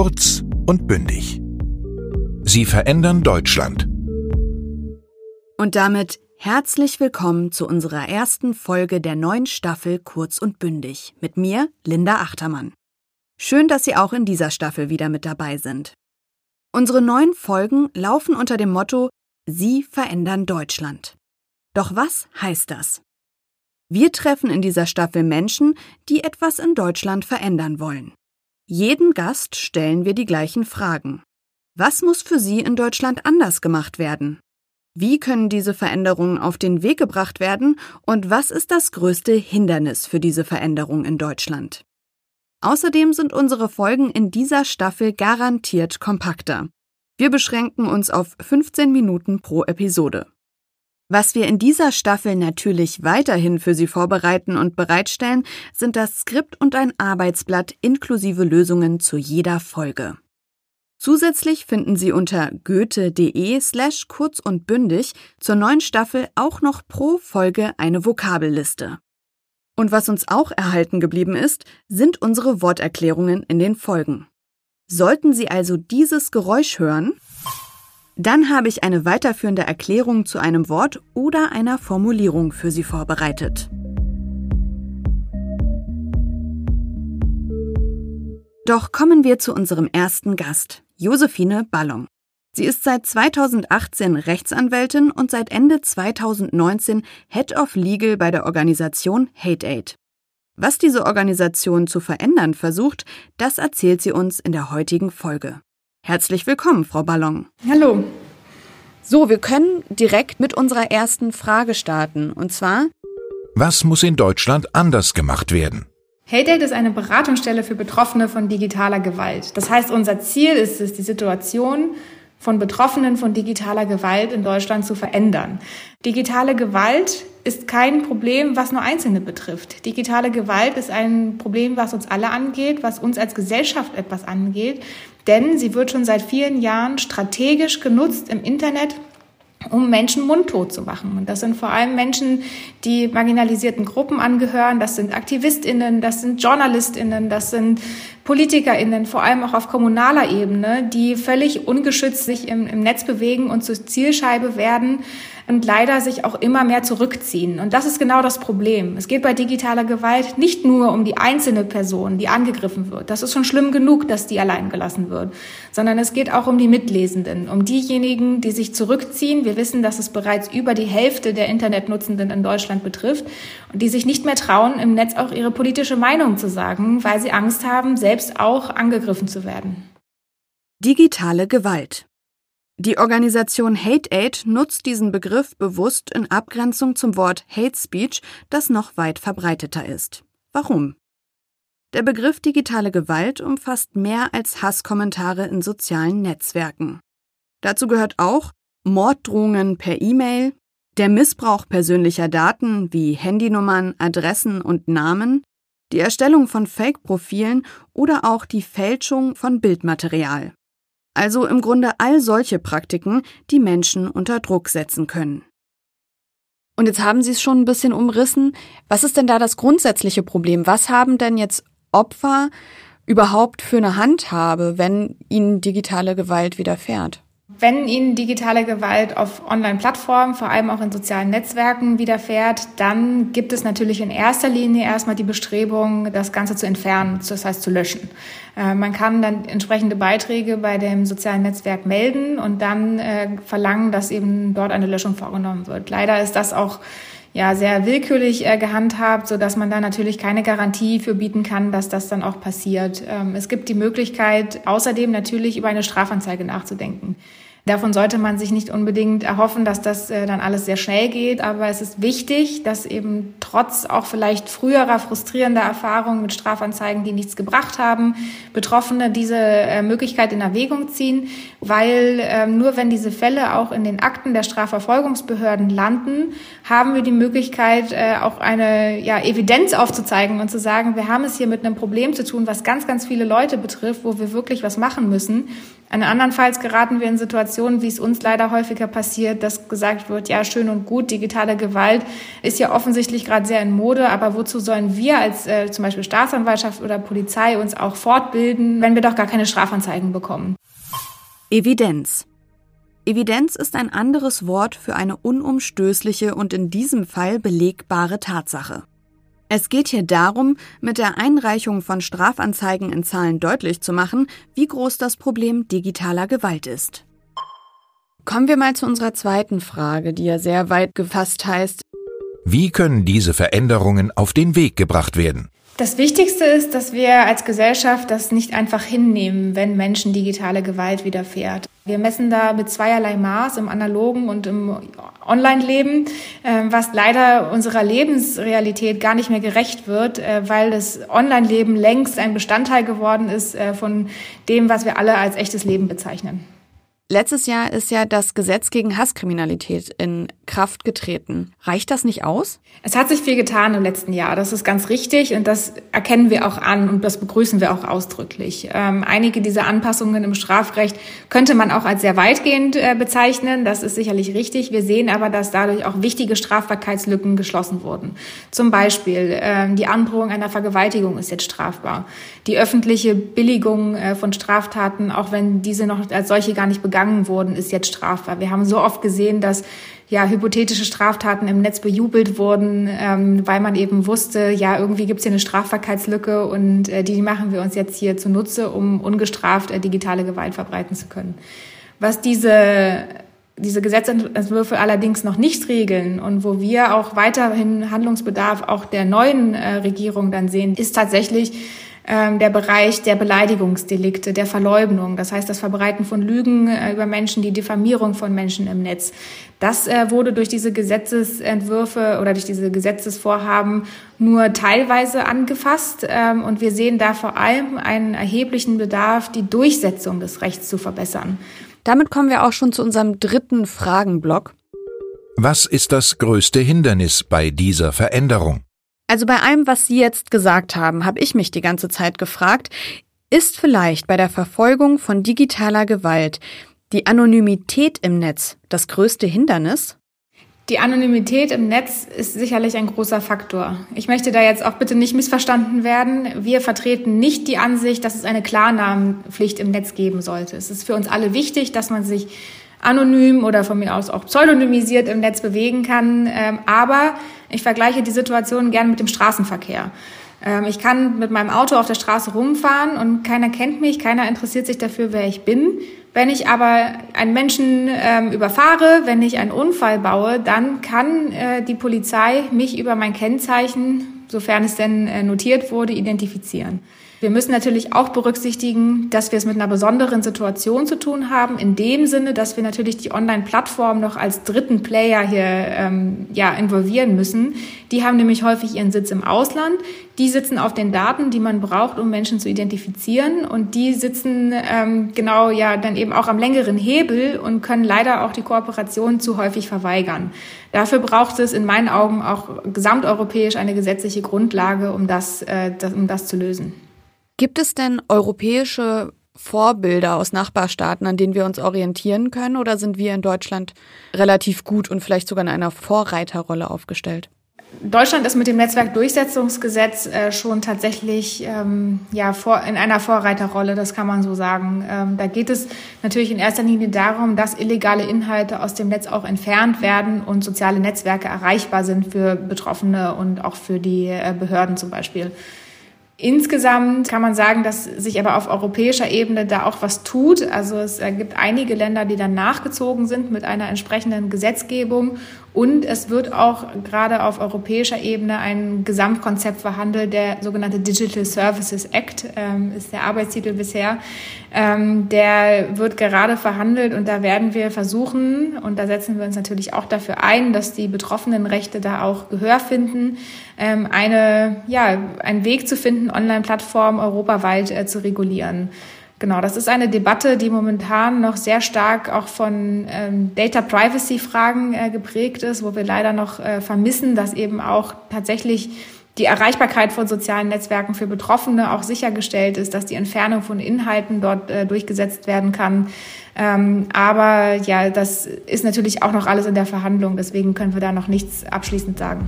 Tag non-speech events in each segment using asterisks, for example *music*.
Kurz und bündig. Sie verändern Deutschland. Und damit herzlich willkommen zu unserer ersten Folge der neuen Staffel Kurz und bündig mit mir, Linda Achtermann. Schön, dass Sie auch in dieser Staffel wieder mit dabei sind. Unsere neuen Folgen laufen unter dem Motto Sie verändern Deutschland. Doch was heißt das? Wir treffen in dieser Staffel Menschen, die etwas in Deutschland verändern wollen. Jeden Gast stellen wir die gleichen Fragen. Was muss für Sie in Deutschland anders gemacht werden? Wie können diese Veränderungen auf den Weg gebracht werden und was ist das größte Hindernis für diese Veränderung in Deutschland? Außerdem sind unsere Folgen in dieser Staffel garantiert kompakter. Wir beschränken uns auf 15 Minuten pro Episode. Was wir in dieser Staffel natürlich weiterhin für Sie vorbereiten und bereitstellen, sind das Skript und ein Arbeitsblatt inklusive Lösungen zu jeder Folge. Zusätzlich finden Sie unter goethe.de slash kurz und bündig zur neuen Staffel auch noch pro Folge eine Vokabelliste. Und was uns auch erhalten geblieben ist, sind unsere Worterklärungen in den Folgen. Sollten Sie also dieses Geräusch hören, dann habe ich eine weiterführende Erklärung zu einem Wort oder einer Formulierung für Sie vorbereitet. Doch kommen wir zu unserem ersten Gast, Josephine Ballon. Sie ist seit 2018 Rechtsanwältin und seit Ende 2019 Head of Legal bei der Organisation Hate Aid. Was diese Organisation zu verändern versucht, das erzählt sie uns in der heutigen Folge. Herzlich willkommen, Frau Ballon. Hallo. So, wir können direkt mit unserer ersten Frage starten. Und zwar, Was muss in Deutschland anders gemacht werden? HeyDate ist eine Beratungsstelle für Betroffene von digitaler Gewalt. Das heißt, unser Ziel ist es, die Situation von Betroffenen von digitaler Gewalt in Deutschland zu verändern. Digitale Gewalt ist kein Problem, was nur Einzelne betrifft. Digitale Gewalt ist ein Problem, was uns alle angeht, was uns als Gesellschaft etwas angeht, denn sie wird schon seit vielen Jahren strategisch genutzt im Internet, um Menschen mundtot zu machen. Und das sind vor allem Menschen, die marginalisierten Gruppen angehören. Das sind AktivistInnen, das sind JournalistInnen, das sind PolitikerInnen, vor allem auch auf kommunaler Ebene, die völlig ungeschützt sich im, im Netz bewegen und zur Zielscheibe werden und leider sich auch immer mehr zurückziehen. Und das ist genau das Problem. Es geht bei digitaler Gewalt nicht nur um die einzelne Person, die angegriffen wird. Das ist schon schlimm genug, dass die allein gelassen wird, sondern es geht auch um die Mitlesenden, um diejenigen, die sich zurückziehen. Wir wissen, dass es bereits über die Hälfte der Internetnutzenden in Deutschland betrifft und die sich nicht mehr trauen, im Netz auch ihre politische Meinung zu sagen, weil sie Angst haben, selbst auch angegriffen zu werden. Digitale Gewalt. Die Organisation Hate Aid nutzt diesen Begriff bewusst in Abgrenzung zum Wort Hate Speech, das noch weit verbreiteter ist. Warum? Der Begriff digitale Gewalt umfasst mehr als Hasskommentare in sozialen Netzwerken. Dazu gehört auch Morddrohungen per E-Mail, der Missbrauch persönlicher Daten wie Handynummern, Adressen und Namen, die Erstellung von Fake-Profilen oder auch die Fälschung von Bildmaterial. Also im Grunde all solche Praktiken, die Menschen unter Druck setzen können. Und jetzt haben Sie es schon ein bisschen umrissen. Was ist denn da das grundsätzliche Problem? Was haben denn jetzt Opfer überhaupt für eine Handhabe, wenn ihnen digitale Gewalt widerfährt? Wenn Ihnen digitale Gewalt auf Online-Plattformen, vor allem auch in sozialen Netzwerken widerfährt, dann gibt es natürlich in erster Linie erstmal die Bestrebung, das Ganze zu entfernen, das heißt zu löschen. Äh, man kann dann entsprechende Beiträge bei dem sozialen Netzwerk melden und dann äh, verlangen, dass eben dort eine Löschung vorgenommen wird. Leider ist das auch ja sehr willkürlich äh, gehandhabt, so dass man da natürlich keine Garantie für bieten kann, dass das dann auch passiert. Ähm, es gibt die Möglichkeit, außerdem natürlich über eine Strafanzeige nachzudenken. Davon sollte man sich nicht unbedingt erhoffen, dass das äh, dann alles sehr schnell geht, aber es ist wichtig, dass eben trotz auch vielleicht früherer frustrierender Erfahrungen mit Strafanzeigen, die nichts gebracht haben, Betroffene diese äh, Möglichkeit in Erwägung ziehen, weil ähm, nur wenn diese Fälle auch in den Akten der Strafverfolgungsbehörden landen, haben wir die Möglichkeit, äh, auch eine ja, Evidenz aufzuzeigen und zu sagen, wir haben es hier mit einem Problem zu tun, was ganz, ganz viele Leute betrifft, wo wir wirklich was machen müssen. Andernfalls geraten wir in Situationen, wie es uns leider häufiger passiert, dass gesagt wird, ja, schön und gut, digitale Gewalt ist ja offensichtlich gerade sehr in Mode, aber wozu sollen wir als äh, zum Beispiel Staatsanwaltschaft oder Polizei uns auch fortbilden, wenn wir doch gar keine Strafanzeigen bekommen? Evidenz. Evidenz ist ein anderes Wort für eine unumstößliche und in diesem Fall belegbare Tatsache. Es geht hier darum, mit der Einreichung von Strafanzeigen in Zahlen deutlich zu machen, wie groß das Problem digitaler Gewalt ist. Kommen wir mal zu unserer zweiten Frage, die ja sehr weit gefasst heißt. Wie können diese Veränderungen auf den Weg gebracht werden? Das Wichtigste ist, dass wir als Gesellschaft das nicht einfach hinnehmen, wenn Menschen digitale Gewalt widerfährt. Wir messen da mit zweierlei Maß im analogen und im Online-Leben, ähm, was leider unserer Lebensrealität gar nicht mehr gerecht wird, äh, weil das Online-Leben längst ein Bestandteil geworden ist äh, von dem, was wir alle als echtes Leben bezeichnen. Letztes Jahr ist ja das Gesetz gegen Hasskriminalität in Kraft getreten. Reicht das nicht aus? Es hat sich viel getan im letzten Jahr. Das ist ganz richtig und das erkennen wir auch an und das begrüßen wir auch ausdrücklich. Ähm, einige dieser Anpassungen im Strafrecht könnte man auch als sehr weitgehend äh, bezeichnen. Das ist sicherlich richtig. Wir sehen aber, dass dadurch auch wichtige Strafbarkeitslücken geschlossen wurden. Zum Beispiel äh, die Androhung einer Vergewaltigung ist jetzt strafbar. Die öffentliche Billigung äh, von Straftaten, auch wenn diese noch als solche gar nicht begangen wurden, ist jetzt strafbar. Wir haben so oft gesehen, dass ja, hypothetische Straftaten im Netz bejubelt wurden, ähm, weil man eben wusste, ja, irgendwie gibt's hier eine Strafbarkeitslücke und äh, die machen wir uns jetzt hier zunutze, um ungestraft äh, digitale Gewalt verbreiten zu können. Was diese diese Gesetzentwürfe allerdings noch nicht regeln und wo wir auch weiterhin Handlungsbedarf auch der neuen äh, Regierung dann sehen, ist tatsächlich der Bereich der Beleidigungsdelikte, der Verleugnung, das heißt das Verbreiten von Lügen äh, über Menschen, die Diffamierung von Menschen im Netz. Das äh, wurde durch diese Gesetzesentwürfe oder durch diese Gesetzesvorhaben nur teilweise angefasst. Ähm, und wir sehen da vor allem einen erheblichen Bedarf, die Durchsetzung des Rechts zu verbessern. Damit kommen wir auch schon zu unserem dritten Fragenblock. Was ist das größte Hindernis bei dieser Veränderung? Also bei allem, was Sie jetzt gesagt haben, habe ich mich die ganze Zeit gefragt, ist vielleicht bei der Verfolgung von digitaler Gewalt die Anonymität im Netz das größte Hindernis? Die Anonymität im Netz ist sicherlich ein großer Faktor. Ich möchte da jetzt auch bitte nicht missverstanden werden. Wir vertreten nicht die Ansicht, dass es eine Klarnamenpflicht im Netz geben sollte. Es ist für uns alle wichtig, dass man sich anonym oder von mir aus auch pseudonymisiert im Netz bewegen kann. Ähm, aber ich vergleiche die Situation gern mit dem Straßenverkehr. Ähm, ich kann mit meinem Auto auf der Straße rumfahren und keiner kennt mich, keiner interessiert sich dafür, wer ich bin. Wenn ich aber einen Menschen ähm, überfahre, wenn ich einen Unfall baue, dann kann äh, die Polizei mich über mein Kennzeichen, sofern es denn äh, notiert wurde, identifizieren. Wir müssen natürlich auch berücksichtigen, dass wir es mit einer besonderen Situation zu tun haben, in dem Sinne, dass wir natürlich die Online-Plattform noch als dritten Player hier ähm, ja, involvieren müssen. Die haben nämlich häufig ihren Sitz im Ausland. Die sitzen auf den Daten, die man braucht, um Menschen zu identifizieren. Und die sitzen ähm, genau ja dann eben auch am längeren Hebel und können leider auch die Kooperation zu häufig verweigern. Dafür braucht es in meinen Augen auch gesamteuropäisch eine gesetzliche Grundlage, um das, äh, das, um das zu lösen. Gibt es denn europäische Vorbilder aus Nachbarstaaten, an denen wir uns orientieren können, oder sind wir in Deutschland relativ gut und vielleicht sogar in einer Vorreiterrolle aufgestellt? Deutschland ist mit dem Netzwerkdurchsetzungsgesetz äh, schon tatsächlich ähm, ja, vor, in einer Vorreiterrolle, das kann man so sagen. Ähm, da geht es natürlich in erster Linie darum, dass illegale Inhalte aus dem Netz auch entfernt werden und soziale Netzwerke erreichbar sind für Betroffene und auch für die äh, Behörden zum Beispiel. Insgesamt kann man sagen, dass sich aber auf europäischer Ebene da auch was tut. Also es gibt einige Länder, die dann nachgezogen sind mit einer entsprechenden Gesetzgebung. Und es wird auch gerade auf europäischer Ebene ein Gesamtkonzept verhandelt, der sogenannte Digital Services Act ähm, ist der Arbeitstitel bisher. Ähm, der wird gerade verhandelt und da werden wir versuchen, und da setzen wir uns natürlich auch dafür ein, dass die betroffenen Rechte da auch Gehör finden, ähm, eine, ja, einen Weg zu finden, Online-Plattformen europaweit äh, zu regulieren. Genau, das ist eine Debatte, die momentan noch sehr stark auch von ähm, Data Privacy Fragen äh, geprägt ist, wo wir leider noch äh, vermissen, dass eben auch tatsächlich die Erreichbarkeit von sozialen Netzwerken für Betroffene auch sichergestellt ist, dass die Entfernung von Inhalten dort äh, durchgesetzt werden kann. Ähm, aber ja, das ist natürlich auch noch alles in der Verhandlung. Deswegen können wir da noch nichts abschließend sagen.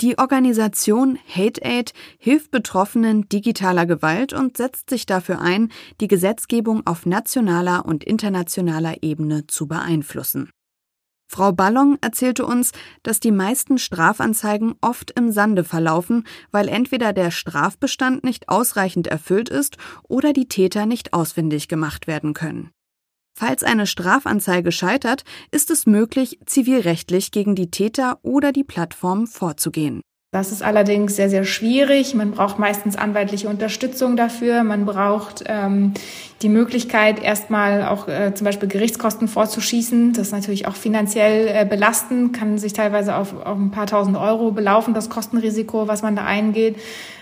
Die Organisation HateAid hilft Betroffenen digitaler Gewalt und setzt sich dafür ein, die Gesetzgebung auf nationaler und internationaler Ebene zu beeinflussen. Frau Ballon erzählte uns, dass die meisten Strafanzeigen oft im Sande verlaufen, weil entweder der Strafbestand nicht ausreichend erfüllt ist oder die Täter nicht ausfindig gemacht werden können. Falls eine Strafanzeige scheitert, ist es möglich, zivilrechtlich gegen die Täter oder die Plattform vorzugehen. Das ist allerdings sehr, sehr schwierig. Man braucht meistens anwaltliche Unterstützung dafür. Man braucht ähm, die Möglichkeit, erstmal auch äh, zum Beispiel Gerichtskosten vorzuschießen. Das ist natürlich auch finanziell äh, belastend, kann sich teilweise auf, auf ein paar tausend Euro belaufen, das Kostenrisiko, was man da eingeht.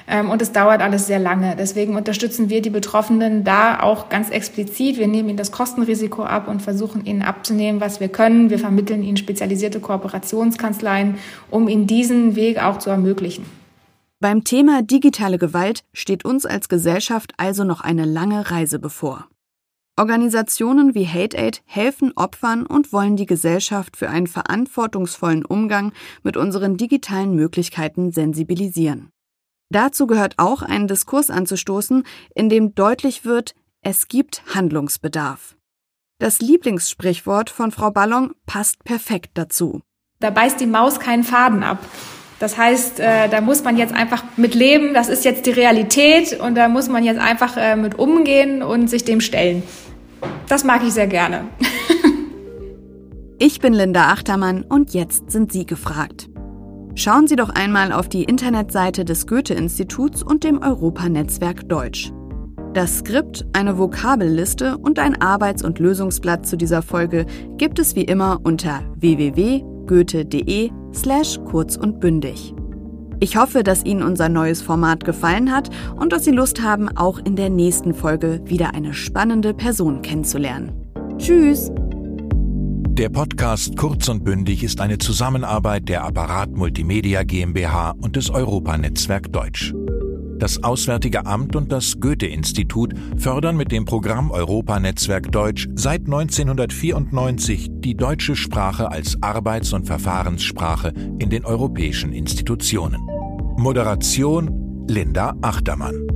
Ähm, und es dauert alles sehr lange. Deswegen unterstützen wir die Betroffenen da auch ganz explizit. Wir nehmen ihnen das Kostenrisiko ab und versuchen ihnen abzunehmen, was wir können. Wir vermitteln ihnen spezialisierte Kooperationskanzleien, um ihnen diesen Weg auch zu ermöglichen. Beim Thema digitale Gewalt steht uns als Gesellschaft also noch eine lange Reise bevor. Organisationen wie HateAid helfen Opfern und wollen die Gesellschaft für einen verantwortungsvollen Umgang mit unseren digitalen Möglichkeiten sensibilisieren. Dazu gehört auch einen Diskurs anzustoßen, in dem deutlich wird, es gibt Handlungsbedarf. Das Lieblingssprichwort von Frau Ballon passt perfekt dazu. Da beißt die Maus keinen Faden ab. Das heißt, äh, da muss man jetzt einfach mit leben, das ist jetzt die Realität und da muss man jetzt einfach äh, mit umgehen und sich dem stellen. Das mag ich sehr gerne. *laughs* ich bin Linda Achtermann und jetzt sind Sie gefragt. Schauen Sie doch einmal auf die Internetseite des Goethe-Instituts und dem Europanetzwerk Deutsch. Das Skript, eine Vokabelliste und ein Arbeits- und Lösungsblatt zu dieser Folge gibt es wie immer unter www.goethe.de slash kurz und bündig. Ich hoffe, dass Ihnen unser neues Format gefallen hat und dass Sie Lust haben, auch in der nächsten Folge wieder eine spannende Person kennenzulernen. Tschüss! Der Podcast Kurz und Bündig ist eine Zusammenarbeit der Apparat Multimedia GmbH und des Europanetzwerk Deutsch. Das Auswärtige Amt und das Goethe-Institut fördern mit dem Programm Europanetzwerk Deutsch seit 1994 die deutsche Sprache als Arbeits- und Verfahrenssprache in den europäischen Institutionen. Moderation Linda Achtermann.